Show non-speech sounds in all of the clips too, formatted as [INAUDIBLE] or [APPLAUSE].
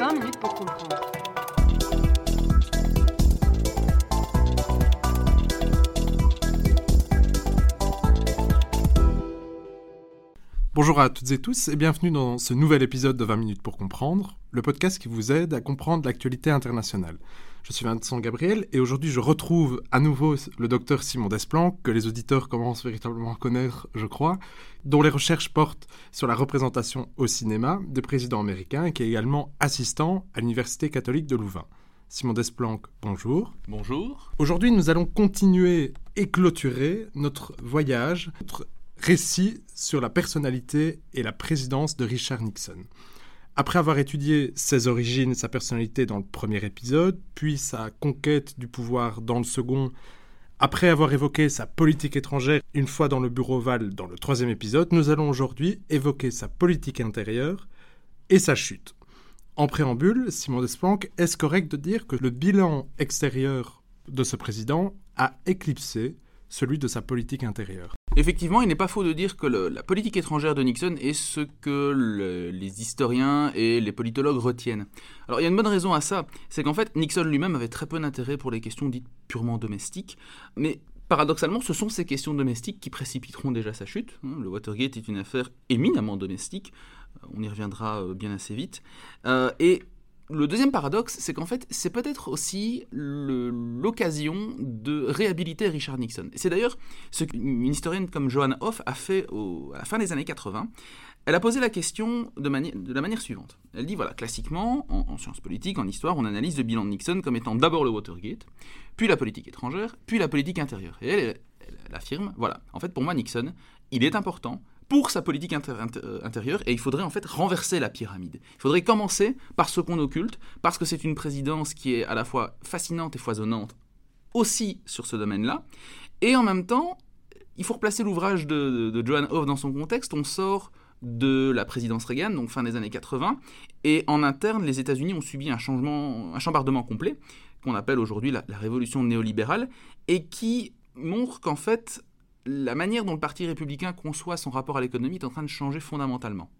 20 minutes pour comprendre. Bonjour à toutes et tous et bienvenue dans ce nouvel épisode de 20 minutes pour comprendre, le podcast qui vous aide à comprendre l'actualité internationale. Je suis Vincent Gabriel et aujourd'hui je retrouve à nouveau le docteur Simon Desplan, que les auditeurs commencent véritablement à connaître, je crois, dont les recherches portent sur la représentation au cinéma des présidents américains et qui est également assistant à l'Université catholique de Louvain. Simon Desplanques, bonjour. Bonjour. Aujourd'hui, nous allons continuer et clôturer notre voyage, notre récit sur la personnalité et la présidence de Richard Nixon. Après avoir étudié ses origines et sa personnalité dans le premier épisode, puis sa conquête du pouvoir dans le second, après avoir évoqué sa politique étrangère une fois dans le bureau ovale dans le troisième épisode, nous allons aujourd'hui évoquer sa politique intérieure et sa chute. En préambule, Simon Desplanques, est-ce correct de dire que le bilan extérieur de ce président a éclipsé celui de sa politique intérieure Effectivement, il n'est pas faux de dire que la politique étrangère de Nixon est ce que les historiens et les politologues retiennent. Alors il y a une bonne raison à ça, c'est qu'en fait Nixon lui-même avait très peu d'intérêt pour les questions dites purement domestiques, mais paradoxalement ce sont ces questions domestiques qui précipiteront déjà sa chute. Hein. Le Watergate est une affaire éminemment domestique, euh, on y reviendra euh, bien assez vite, euh, et le deuxième paradoxe, c'est qu'en fait, c'est peut-être aussi l'occasion de réhabiliter Richard Nixon. C'est d'ailleurs ce qu'une historienne comme Joanna Hoff a fait à la fin des années 80. Elle a posé la question de, la manière suivante. Elle dit, voilà, classiquement, en, sciences politiques, en histoire, on analyse le bilan de Nixon comme étant d'abord le Watergate, puis la politique étrangère, puis la politique intérieure. Et elle affirme, voilà, en fait, pour moi, Nixon, il est important pour sa politique euh, intérieure et il faudrait en fait renverser la pyramide. Il faudrait commencer par ce qu'on occulte, parce que c'est une présidence qui est à la fois fascinante et foisonnante aussi sur ce domaine-là, et en même temps, il faut replacer l'ouvrage de, de, Joan Hoff dans son contexte, on sort de la présidence Reagan, donc fin des années 80, et en interne, les États-Unis ont subi un changement, un chambardement complet, qu'on appelle aujourd'hui la révolution néolibérale, et qui montre qu'en fait, la manière dont le Parti républicain conçoit son rapport à l'économie est en train de changer fondamentalement.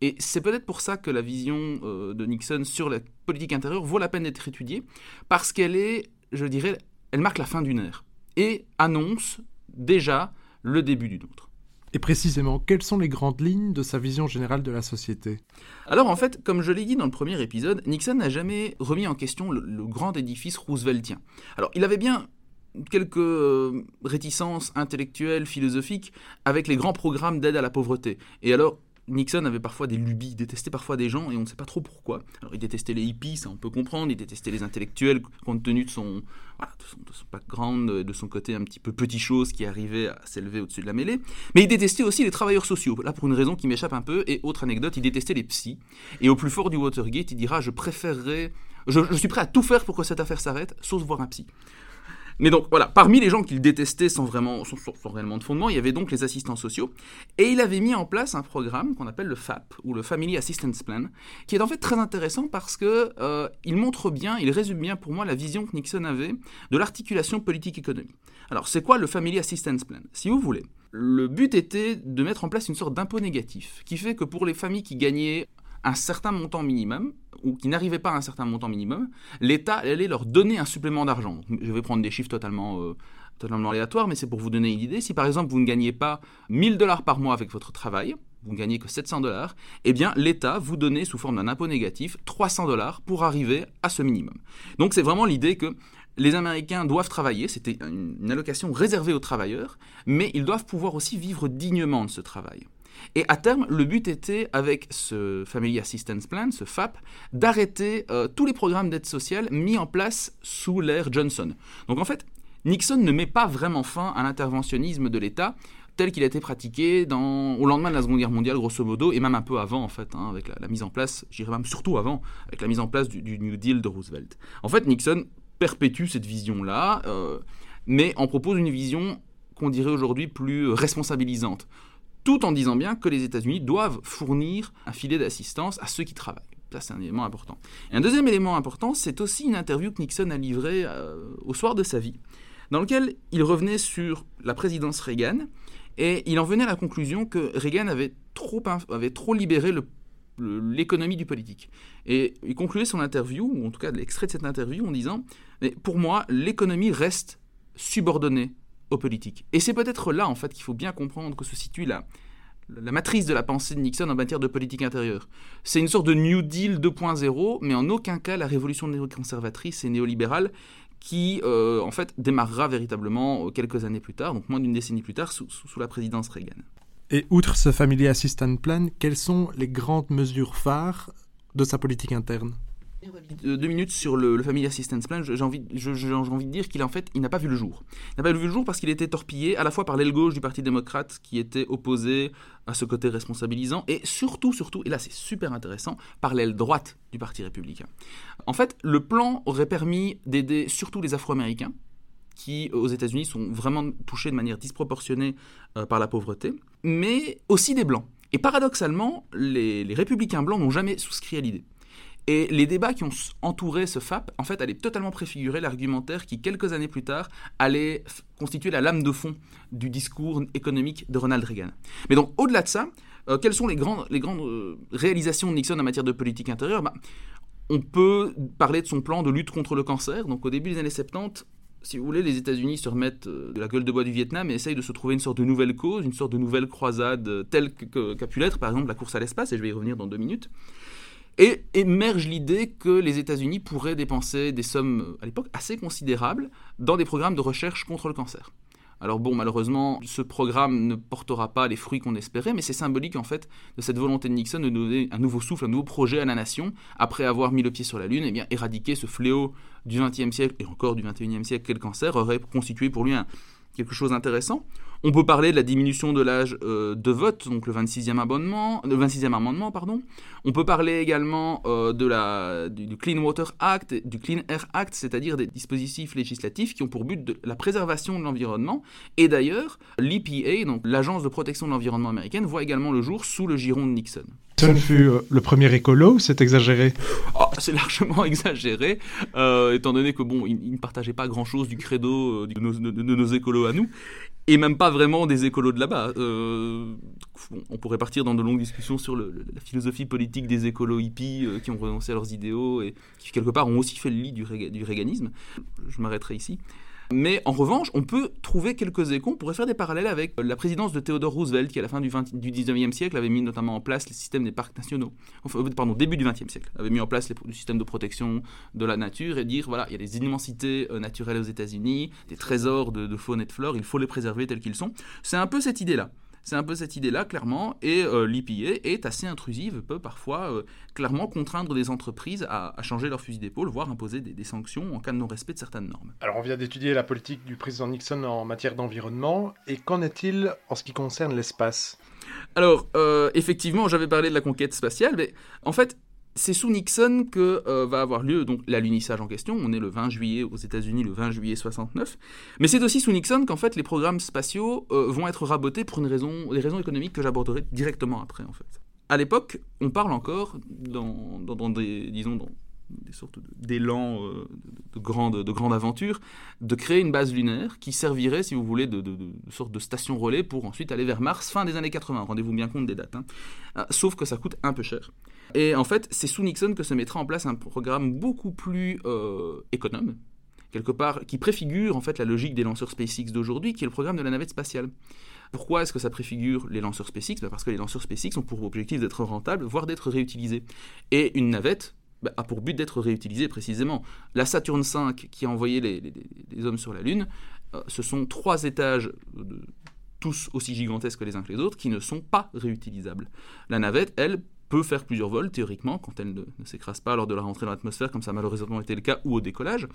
Et c'est peut-être pour ça que la vision euh, de Nixon sur la politique intérieure vaut la peine d'être étudiée, parce qu'elle est, je dirais, elle marque la fin d'une ère et annonce déjà le début d'une autre. Et précisément, quelles sont les grandes lignes de sa vision générale de la société? Alors en fait, comme je l'ai dit dans le premier épisode, Nixon n'a jamais remis en question le, le grand édifice rooseveltien. Alors il avait bien quelques euh, réticences intellectuelles, philosophiques, avec les grands programmes d'aide à la pauvreté. Et alors, Nixon avait parfois des lubies, détestait parfois des gens et on ne sait pas trop pourquoi. Alors il détestait les hippies, ça on peut comprendre, il détestait les intellectuels compte tenu de son, de son, background, de son côté un petit peu petit chose qui arrivait à s'élever au-dessus de la mêlée. Mais il détestait aussi les travailleurs sociaux, là pour une raison qui m'échappe un peu. Et autre anecdote, il détestait les psys. Et au plus fort du Watergate, il dira je préférerais, je, je suis prêt à tout faire pour que cette affaire s'arrête, sauf voir un psy. Mais donc voilà, parmi les gens qu'il détestait sans vraiment, sans, de fondement, il y avait donc les assistants sociaux. Et il avait mis en place un programme qu'on appelle le FAP, ou le Family Assistance Plan, qui est en fait très intéressant parce que euh, il montre bien, il résume bien pour moi la vision que Nixon avait de l'articulation politique-économie. Alors c'est quoi le Family Assistance Plan? Si vous voulez, le but était de mettre en place une sorte d'impôt négatif, qui fait que pour les familles qui gagnaient un certain montant minimum, ou qui n'arrivaient pas à un certain montant minimum, l'État allait leur donner un supplément d'argent. Je vais prendre des chiffres totalement, euh, totalement aléatoires, mais c'est pour vous donner une idée. Si par exemple vous ne gagnez pas 1000 dollars par mois avec votre travail, vous ne gagnez que 700 dollars, eh bien l'État vous donnait sous forme d'un impôt négatif 300 dollars pour arriver à ce minimum. Donc c'est vraiment l'idée que les Américains doivent travailler, c'était une allocation réservée aux travailleurs, mais ils doivent pouvoir aussi vivre dignement de ce travail. Et à terme, le but était, avec ce Family Assistance Plan, ce FAP, d'arrêter euh, tous les programmes d'aide sociale mis en place sous l'ère Johnson. Donc en fait, Nixon ne met pas vraiment fin à l'interventionnisme de l'État tel qu'il a été pratiqué au lendemain de la Seconde Guerre mondiale, grosso modo, et même un peu avant, en fait, hein, avec la, mise en place, j'irais même surtout avant, avec la mise en place du, New Deal de Roosevelt. En fait, Nixon perpétue cette vision-là, euh, mais en propose une vision qu'on dirait aujourd'hui plus responsabilisante tout en disant bien que les États-Unis doivent fournir un filet d'assistance à ceux qui travaillent. Ça, c'est un élément important. Et un deuxième élément important, c'est aussi une interview que Nixon a livrée euh, au soir de sa vie, dans lequel il revenait sur la présidence Reagan, et il en venait à la conclusion que Reagan avait trop, avait trop libéré l'économie du politique. Et il concluait son interview, ou en tout cas l'extrait de cette interview, en disant pour moi, l'économie reste subordonnée politiques. Et c'est peut-être là, en fait, qu'il faut bien comprendre que se situe la, la matrice de la pensée de Nixon en matière de politique intérieure. C'est une sorte de New Deal 2.0, mais en aucun cas la révolution néoconservatrice et néolibérale qui, euh, en fait, démarrera véritablement euh, quelques années plus tard, donc moins d'une décennie plus tard, sous, sous la présidence Reagan. Et outre ce Family Assistance Plan, quelles sont les grandes mesures phares de sa politique interne? Deux minutes sur le, Family Assistance Plan, j'ai envie, envie, de dire qu'il en fait, il n'a pas vu le jour. Il n'a pas vu le jour parce qu'il était torpillé à la fois par l'aile gauche du Parti démocrate qui était opposé à ce côté responsabilisant et surtout, surtout, et là c'est super intéressant, par l'aile droite du Parti républicain. En fait, le plan aurait permis d'aider surtout les Afro-Américains qui, aux États-Unis, sont vraiment touchés de manière disproportionnée euh, par la pauvreté, mais aussi des Blancs. Et paradoxalement, les, républicains blancs n'ont jamais souscrit à l'idée. Et les débats qui ont entouré ce FAP, en fait, allaient totalement préfigurer l'argumentaire qui, quelques années plus tard, allait constituer la lame de fond du discours économique de Ronald Reagan. Mais donc, au-delà de ça, euh, quelles sont les grandes, euh, réalisations de Nixon en matière de politique intérieure? Bah, On peut parler de son plan de lutte contre le cancer. Donc, au début des années 70, si vous voulez, les États-Unis se remettent euh, de la gueule de bois du Vietnam et essayent de se trouver une sorte de nouvelle cause, une sorte de nouvelle croisade telle qu'a pu l'être, par exemple, la course à l'espace, et je vais y revenir dans deux minutes. Et émerge l'idée que les États-Unis pourraient dépenser des sommes, euh, à l'époque, assez considérables dans des programmes de recherche contre le cancer. Alors bon, malheureusement, ce programme ne portera pas les fruits qu'on espérait, mais c'est symbolique en fait de cette volonté de Nixon de donner un nouveau souffle, un nouveau projet à la nation, après avoir mis le pied sur la Lune, et bien éradiquer ce fléau du XXe siècle et encore du XXIe siècle qu'est le cancer aurait constitué pour lui quelque chose d'intéressant. On peut parler de la diminution de l'âge euh, de vote, donc le 26e, amendement, le 26e amendement. Pardon. On peut parler également euh, de la, du, Clean Water Act, du Clean Air Act, c'est-à-dire des dispositifs législatifs qui ont pour but de la préservation de l'environnement. Et d'ailleurs, l'EPA, donc l'Agence de protection de l'environnement américaine, voit également le jour sous le giron de Nixon. Nixon fut euh, le premier écolo ou c'est exagéré? Oh, C'est [LAUGHS] largement exagéré, étant donné que bon, il, ne partageait pas grand-chose du credo de nos, de, nos, écolos à nous et même pas vraiment des écolos de là-bas. Euh, on pourrait partir dans de longues discussions sur la philosophie politique des écolos hippies euh, qui ont renoncé à leurs idéaux et qui, quelque part, ont aussi fait le lit du, du réganisme. Je m'arrêterai ici. Mais en revanche, on peut trouver quelques échos, on pourrait faire des parallèles avec la présidence de Theodore Roosevelt, qui à la fin du, 20, du 19e siècle avait mis notamment en place le système des parcs nationaux. Enfin, euh, pardon, début du 20e siècle, avait mis en place le système de protection de la nature et dire, voilà, il y a des immensités euh, naturelles aux États-Unis, des trésors de, de faune et de flore, il faut les préserver tels qu'ils sont. C'est un peu cette idée-là. C'est un peu cette idée-là, clairement, et euh, l'IPA est assez intrusive, peut parfois euh, clairement contraindre des entreprises à, changer leur fusil d'épaule, voire imposer des, sanctions en cas de non-respect de certaines normes. Alors on vient d'étudier la politique du président Nixon en matière d'environnement, et qu'en est-il en ce qui concerne l'espace? Alors, euh, effectivement, j'avais parlé de la conquête spatiale, mais en fait, c'est sous Nixon que euh, va avoir lieu donc l'alunissage en question. On est le 20 juillet aux États-Unis, le 20 juillet 69. Mais c'est aussi sous Nixon qu'en fait les programmes spatiaux euh, vont être rabotés pour une raison, des raisons économiques que j'aborderai directement après en fait. À l'époque, on parle encore dans, des disons dans sortes d'élan euh, de, grande, de aventure, de créer une base lunaire qui servirait, si vous voulez, de, de, sorte de station relais pour ensuite aller vers Mars fin des années 80. Rendez-vous bien compte des dates. Hein. sauf que ça coûte un peu cher. Et en fait, c'est sous Nixon que se mettra en place un programme beaucoup plus euh, économe, quelque part, qui préfigure en fait la logique des lanceurs SpaceX d'aujourd'hui, qui est le programme de la navette spatiale. Pourquoi est-ce que ça préfigure les lanceurs SpaceX? Bah, Parce que les lanceurs SpaceX ont pour objectif d'être rentables, voire d'être réutilisés. Et une navette bah, a pour but d'être réutilisée précisément. La Saturn V, qui a envoyé les, hommes sur la Lune, euh, ce sont trois étages tous aussi gigantesques que les uns que les autres, qui ne sont pas réutilisables. La navette, elle, peut faire plusieurs vols, théoriquement, quand elle ne, s'écrase pas lors de la rentrée dans l'atmosphère, comme ça a malheureusement été le cas, ou au décollage.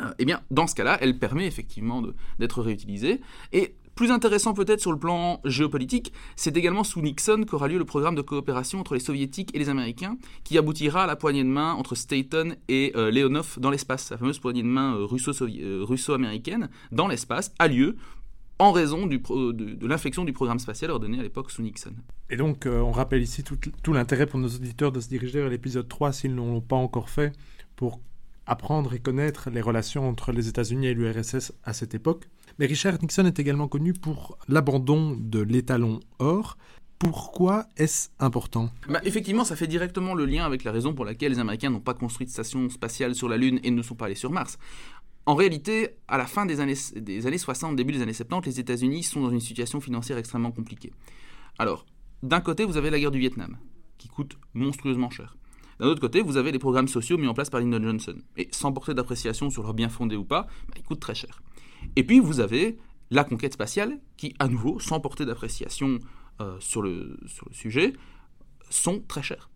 Euh, eh bien, dans ce cas-là, elle permet effectivement d'être réutilisée. Et plus intéressant peut-être sur le plan géopolitique, c'est également sous Nixon qu'aura lieu le programme de coopération entre les soviétiques et les américains, qui aboutira à la poignée de main entre Staten et euh, Leonov dans l'espace. La fameuse poignée de main euh, russo-américaine dans l'espace a lieu en raison du de, l'infection du programme spatial ordonné à l'époque sous Nixon. Et donc, euh, on rappelle ici tout, tout l'intérêt pour nos auditeurs de se diriger vers l'épisode 3 s'ils ne l'ont pas encore fait, pour apprendre et connaître les relations entre les États-Unis et l'URSS à cette époque. Mais Richard Nixon est également connu pour l'abandon de l'étalon or Pourquoi est-ce important? Bah, Effectivement, ça fait directement le lien avec la raison pour laquelle les Américains n'ont pas construit de station spatiale sur la Lune et ne sont pas allés sur Mars. En réalité, à la fin des années, des années 60, début des années 70, les États-Unis sont dans une situation financière extrêmement compliquée. Alors, d'un côté, vous avez la guerre du Vietnam, qui coûte monstrueusement cher. D'un autre côté, vous avez les programmes sociaux mis en place par Lyndon Johnson. Et sans porter d'appréciation sur leur bien fondé ou pas, bah, ils coûtent très cher. Et puis, vous avez la conquête spatiale, qui, à nouveau, sans porter d'appréciation euh, sur, le, sur le sujet, sont très chers.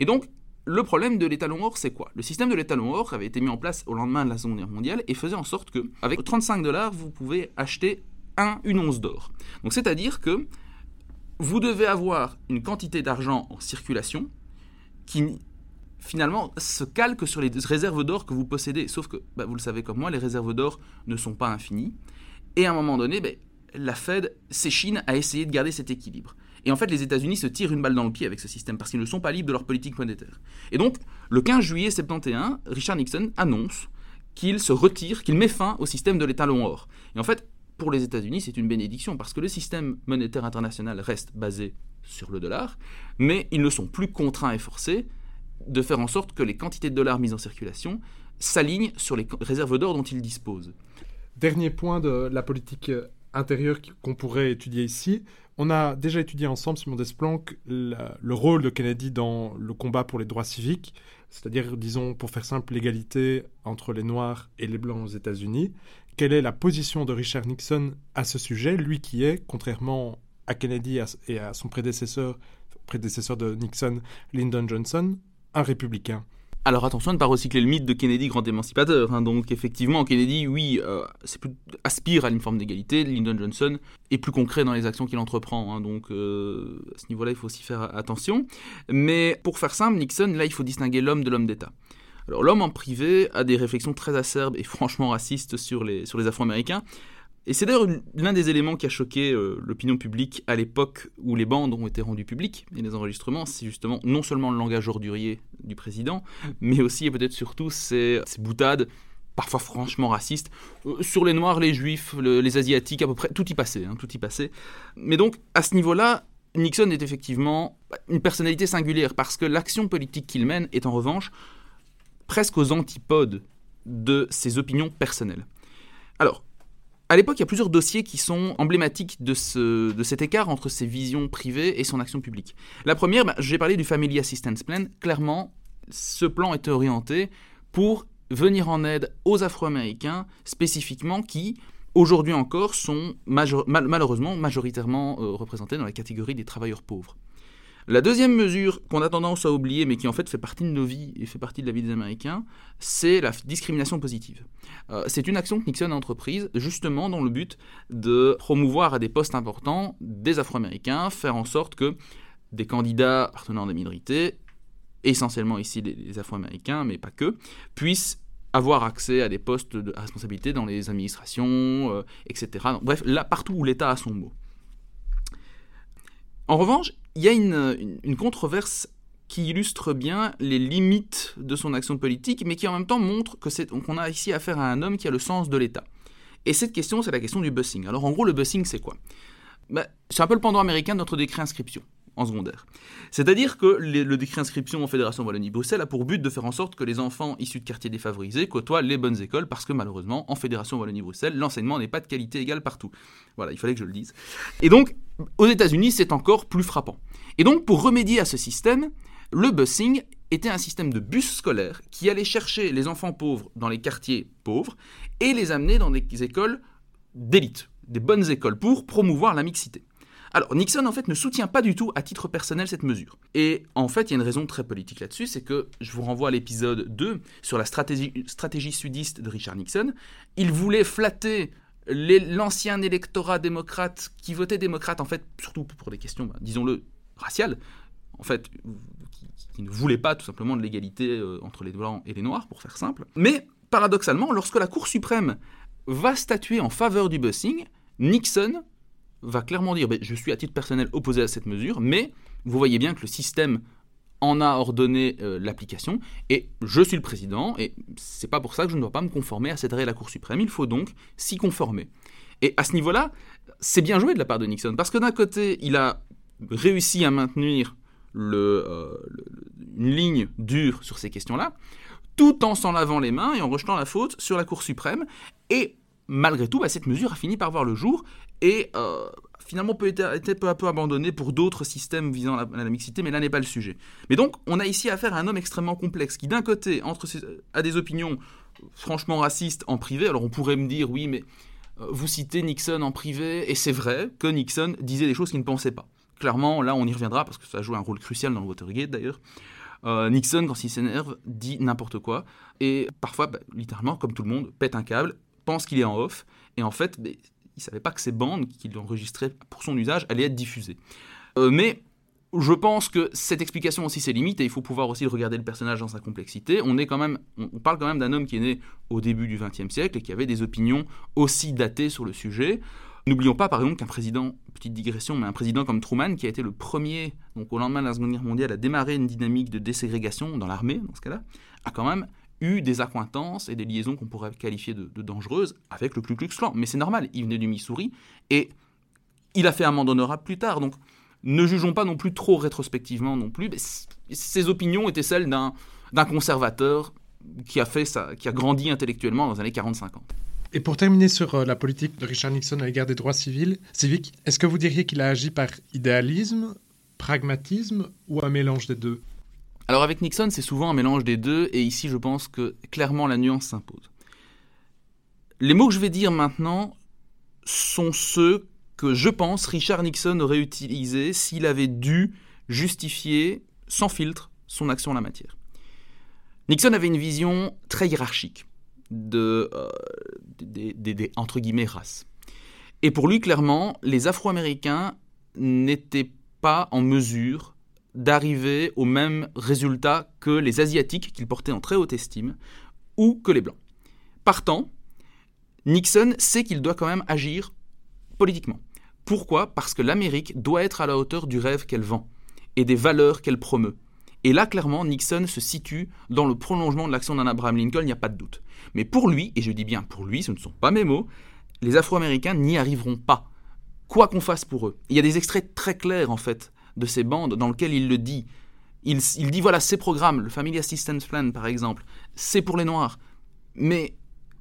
Et donc, le problème de l'étalon or, c'est quoi? Le système de l'étalon or avait été mis en place au lendemain de la Seconde Guerre mondiale et faisait en sorte que, avec 35 dollars, vous pouvez acheter un, une once d'or. Donc, c'est-à-dire que vous devez avoir une quantité d'argent en circulation qui finalement se calque sur les réserves d'or que vous possédez. Sauf que, bah, vous le savez comme moi, les réserves d'or ne sont pas infinies. Et à un moment donné, bah, la Fed s'échine à essayer de garder cet équilibre. Et en fait, les États-Unis se tirent une balle dans le pied avec ce système parce qu'ils ne sont pas libres de leur politique monétaire. Et donc, le 15 juillet 71, Richard Nixon annonce qu'il se retire, qu'il met fin au système de l'étalon or. Et en fait, pour les États-Unis, c'est une bénédiction parce que le système monétaire international reste basé sur le dollar, mais ils ne sont plus contraints et forcés de faire en sorte que les quantités de dollars mises en circulation s'alignent sur les réserves d'or dont ils disposent. Dernier point de la politique intérieure qu'on pourrait étudier ici. On a déjà étudié ensemble, Simon Desplanques, le rôle de Kennedy dans le combat pour les droits civiques, c'est-à-dire, disons, pour faire simple, l'égalité entre les Noirs et les Blancs aux États-Unis quelle est la position de Richard Nixon à ce sujet, lui qui est, contrairement à Kennedy et à son prédécesseur, prédécesseur de Nixon, Lyndon Johnson, un républicain. Alors attention à ne pas recycler le mythe de Kennedy grand émancipateur. Hein. Donc effectivement, Kennedy, oui, euh, aspire à une forme d'égalité. Lyndon Johnson est plus concret dans les actions qu'il entreprend. Hein. Donc euh, à ce niveau-là, il faut aussi faire attention. Mais pour faire simple, Nixon, là, il faut distinguer l'homme de l'homme d'État. Alors l'homme en privé a des réflexions très acerbes et [LAUGHS] franchement racistes sur les, sur les Afro-Américains. Et c'est d'ailleurs l'un des éléments qui a choqué euh, l'opinion publique à l'époque où les bandes ont été rendues publiques et les enregistrements, c'est justement non seulement le langage ordurier du président, mais aussi et peut-être surtout ces, boutades parfois franchement racistes, euh, sur les Noirs, les Juifs, les Asiatiques, à peu près, tout y passait, hein, tout y passait. Mais donc, à ce niveau-là, Nixon est effectivement une personnalité singulière, parce que l'action politique qu'il mène est en revanche presque aux antipodes de ses opinions personnelles. Alors, à l'époque, il y a plusieurs dossiers qui sont emblématiques de, ce, de cet écart entre ses visions privées et son action publique. La première, bah, j'ai parlé du Family Assistance Plan. Clairement, ce plan était orienté pour venir en aide aux Afro-Américains spécifiquement qui, aujourd'hui encore, sont malheureusement majoritairement euh, représentés dans la catégorie des travailleurs pauvres. La deuxième mesure qu'on a tendance à oublier, mais qui en fait fait partie de nos vies et fait partie de la vie des Américains, c'est la discrimination positive. Euh, c'est une action que Nixon a entreprise justement dans le but de promouvoir à des postes importants des Afro-Américains, faire en sorte que des candidats appartenant à des minorités, essentiellement ici les, Afro-Américains, mais pas que, puissent avoir accès à des postes de responsabilité dans les administrations, euh, etc. bref, là, partout où l'État a son mot. En revanche, il y a une, controverse qui illustre bien les limites de son action politique, mais qui en même temps montre qu'on a ici affaire à un homme qui a le sens de l'État. Et cette question, c'est la question du busing. Alors en gros, le busing, c'est quoi? Bah, C'est un peu le pendant américain de notre décret inscription secondaire. C'est-à-dire que le décret inscription en Fédération Wallonie-Bruxelles a pour but de faire en sorte que les enfants issus de quartiers défavorisés côtoient les bonnes écoles, parce que malheureusement, en Fédération Wallonie-Bruxelles, l'enseignement n'est pas de qualité égale partout. Voilà, il fallait que je le dise. Et donc, aux États-Unis, c'est encore plus frappant. Et donc, pour remédier à ce système, le busing était un système de bus scolaire qui allait chercher les enfants pauvres dans les quartiers pauvres et les amener dans des écoles d'élite, des bonnes écoles, pour promouvoir la mixité. Alors, Nixon, en fait, ne soutient pas du tout à titre personnel cette mesure. Et en fait, il y a une raison très politique là-dessus, c'est que je vous renvoie à l'épisode 2 sur la stratégie, sudiste de Richard Nixon. Il voulait flatter l'ancien électorat démocrate qui votait démocrate, en fait, surtout pour des questions, bah, disons-le, raciales, en fait, qui, ne voulait pas tout simplement de l'égalité euh, entre les blancs et les noirs, pour faire simple. Mais, paradoxalement, lorsque la Cour suprême va statuer en faveur du busing, Nixon va clairement dire ben, je suis à titre personnel opposé à cette mesure, mais vous voyez bien que le système en a ordonné euh, l'application et je suis le président et c'est pas pour ça que je ne dois pas me conformer à cette règle de la Cour suprême. Il faut donc s'y conformer. Et à ce niveau-là, c'est bien joué de la part de Nixon parce que d'un côté, il a réussi à maintenir euh, une ligne dure sur ces questions-là, tout en s'en lavant les mains et en rejetant la faute sur la Cour suprême. Et malgré tout, bah, cette mesure a fini par voir le jour et euh, finalement peut été peu à peu abandonnée pour d'autres systèmes visant la, la, mixité, mais là n'est pas le sujet. Mais donc, on a ici affaire à un homme extrêmement complexe qui, d'un côté, entre a des opinions franchement racistes en privé. Alors, on pourrait me dire, oui, mais euh, vous citez Nixon en privé, et c'est vrai que Nixon disait des choses qu'il ne pensait pas. Clairement, là, on y reviendra parce que ça a joué un rôle crucial dans le Watergate d'ailleurs. Euh, Nixon, quand il s'énerve, dit n'importe quoi. Et parfois, bah, littéralement, comme tout le monde, pète un câble, pense qu'il est en off. Et en fait, il savait pas que ces bandes qu'il enregistrait pour son usage allaient être diffusées. Euh, mais je pense que cette explication aussi ses limites et il faut pouvoir aussi regarder le personnage dans sa complexité. On est quand même, on parle quand même d'un homme qui est né au début du XXe siècle et qui avait des opinions aussi datées sur le sujet. N'oublions pas par exemple qu'un président, petite digression, mais un président comme Truman qui a été le premier, donc au lendemain de la Seconde Guerre mondiale, à démarrer une dynamique de déségrégation dans l'armée, dans ce cas-là, a quand même eu des accointances et des liaisons qu'on pourrait qualifier de, dangereuses avec le Ku Klux Klan. Mais c'est normal, il venait du Missouri et il a fait amende honorable plus tard. Donc ne jugeons pas non plus trop rétrospectivement non plus. Ses opinions étaient celles d'un conservateur qui a, fait ça, qui a grandi intellectuellement dans les années 40-50. Et pour terminer sur euh, la politique de Richard Nixon à l'égard des droits civils, civiques, est-ce que vous diriez qu'il a agi par idéalisme, pragmatisme ou un mélange des deux? Alors avec Nixon, c'est souvent un mélange des deux, et ici je pense que clairement la nuance s'impose. Les mots que je vais dire maintenant sont ceux que je pense Richard Nixon aurait utilisé s'il avait dû justifier sans filtre son action en la matière. Nixon avait une vision très hiérarchique de, euh, des, des, races. Et pour lui, clairement, les Afro-Américains n'étaient pas en mesure d'arriver au même résultat que les Asiatiques qu'il portait en très haute estime ou que les Blancs. Partant, Nixon sait qu'il doit quand même agir politiquement. Pourquoi? Parce que l'Amérique doit être à la hauteur du rêve qu'elle vend et des valeurs qu'elle promeut. Et là, clairement, Nixon se situe dans le prolongement de l'action d'un Abraham Lincoln, il n'y a pas de doute. Mais pour lui, et je dis bien pour lui, ce ne sont pas mes mots, les Afro-Américains n'y arriveront pas, quoi qu'on fasse pour eux. Il y a des extraits très clairs, en fait, de ces bandes dans lesquels il le dit. Il, il dit, voilà, ces programmes, le Family Assistance Plan, par exemple, c'est pour les Noirs. Mais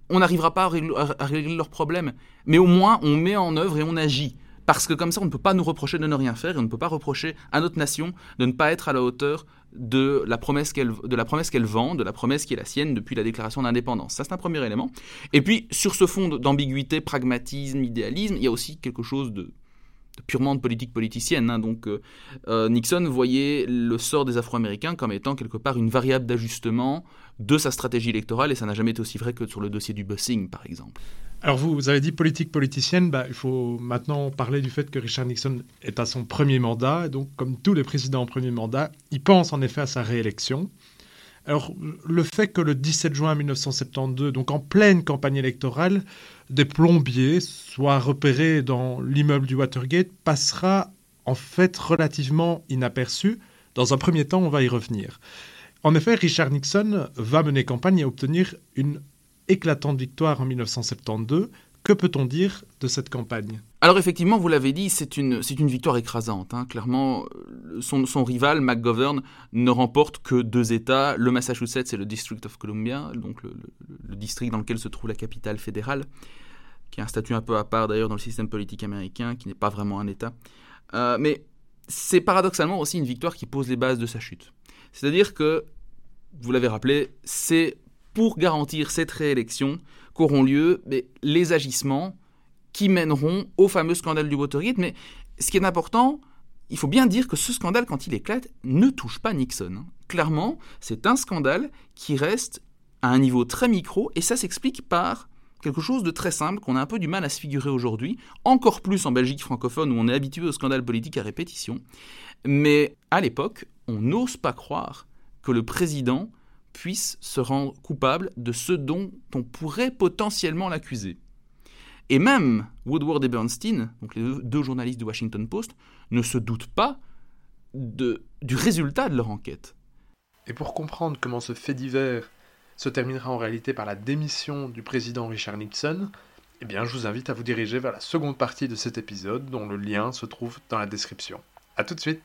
on n'arrivera pas à régler leurs problèmes. Mais au moins, on met en œuvre et on agit. Parce que comme ça, on ne peut pas nous reprocher de ne rien faire et on ne peut pas reprocher à notre nation de ne pas être à la hauteur de la promesse qu'elle de la promesse qu'elle vend, de la promesse qui est la sienne depuis la déclaration d'indépendance. Ça c'est un premier élément. Et puis sur ce fond d'ambiguïté, pragmatisme, idéalisme, il y a aussi quelque chose de, purement de politique politicienne. Hein. Donc euh, euh, Nixon voyait le sort des Afro-Américains comme étant quelque part une variable d'ajustement de sa stratégie électorale et ça n'a jamais été aussi vrai que sur le dossier du busing par exemple. Alors vous, avez dit politique politicienne, bah, il faut maintenant parler du fait que Richard Nixon est à son premier mandat, et donc comme tous les présidents en premier mandat, il pense en effet à sa réélection. Alors le fait que le 17 juin 1972, donc en pleine campagne électorale, des plombiers soient repérés dans l'immeuble du Watergate passera en fait relativement inaperçu. Dans un premier temps, on va y revenir. En effet, Richard Nixon va mener campagne et obtenir une éclatante victoire en 1972. Que peut-on dire de cette campagne? Alors effectivement, vous l'avez dit, c'est une, c'est une victoire écrasante. Hein. Clairement, son, rival, McGovern, ne remporte que deux États, le Massachusetts et le District of Columbia, donc le district dans lequel se trouve la capitale fédérale, qui a un statut un peu à part d'ailleurs dans le système politique américain, qui n'est pas vraiment un État. Euh, mais c'est paradoxalement aussi une victoire qui pose les bases de sa chute. C'est-à-dire que, vous l'avez rappelé, c'est pour garantir cette réélection qu'auront lieu les agissements qui mèneront au fameux scandale du Watergate. Mais ce qui est important, il faut bien dire que ce scandale, quand il éclate, ne touche pas Nixon. Hein. Clairement, c'est un scandale qui reste à un niveau très micro, et ça s'explique par quelque chose de très simple qu'on a un peu du mal à se figurer aujourd'hui, encore plus en Belgique francophone où on est habitué au scandale politique à répétition. Mais à l'époque, on n'ose pas croire que le président puisse se rendre coupable de ce dont on pourrait potentiellement l'accuser. Et même Woodward et Bernstein, donc les deux journalistes du Washington Post, ne se doutent pas de, du résultat de leur enquête. Et pour comprendre comment ce fait divers se terminera en réalité par la démission du président Richard Nixon, eh bien je vous invite à vous diriger vers la seconde partie de cet épisode dont le lien se trouve dans la description. À tout de suite.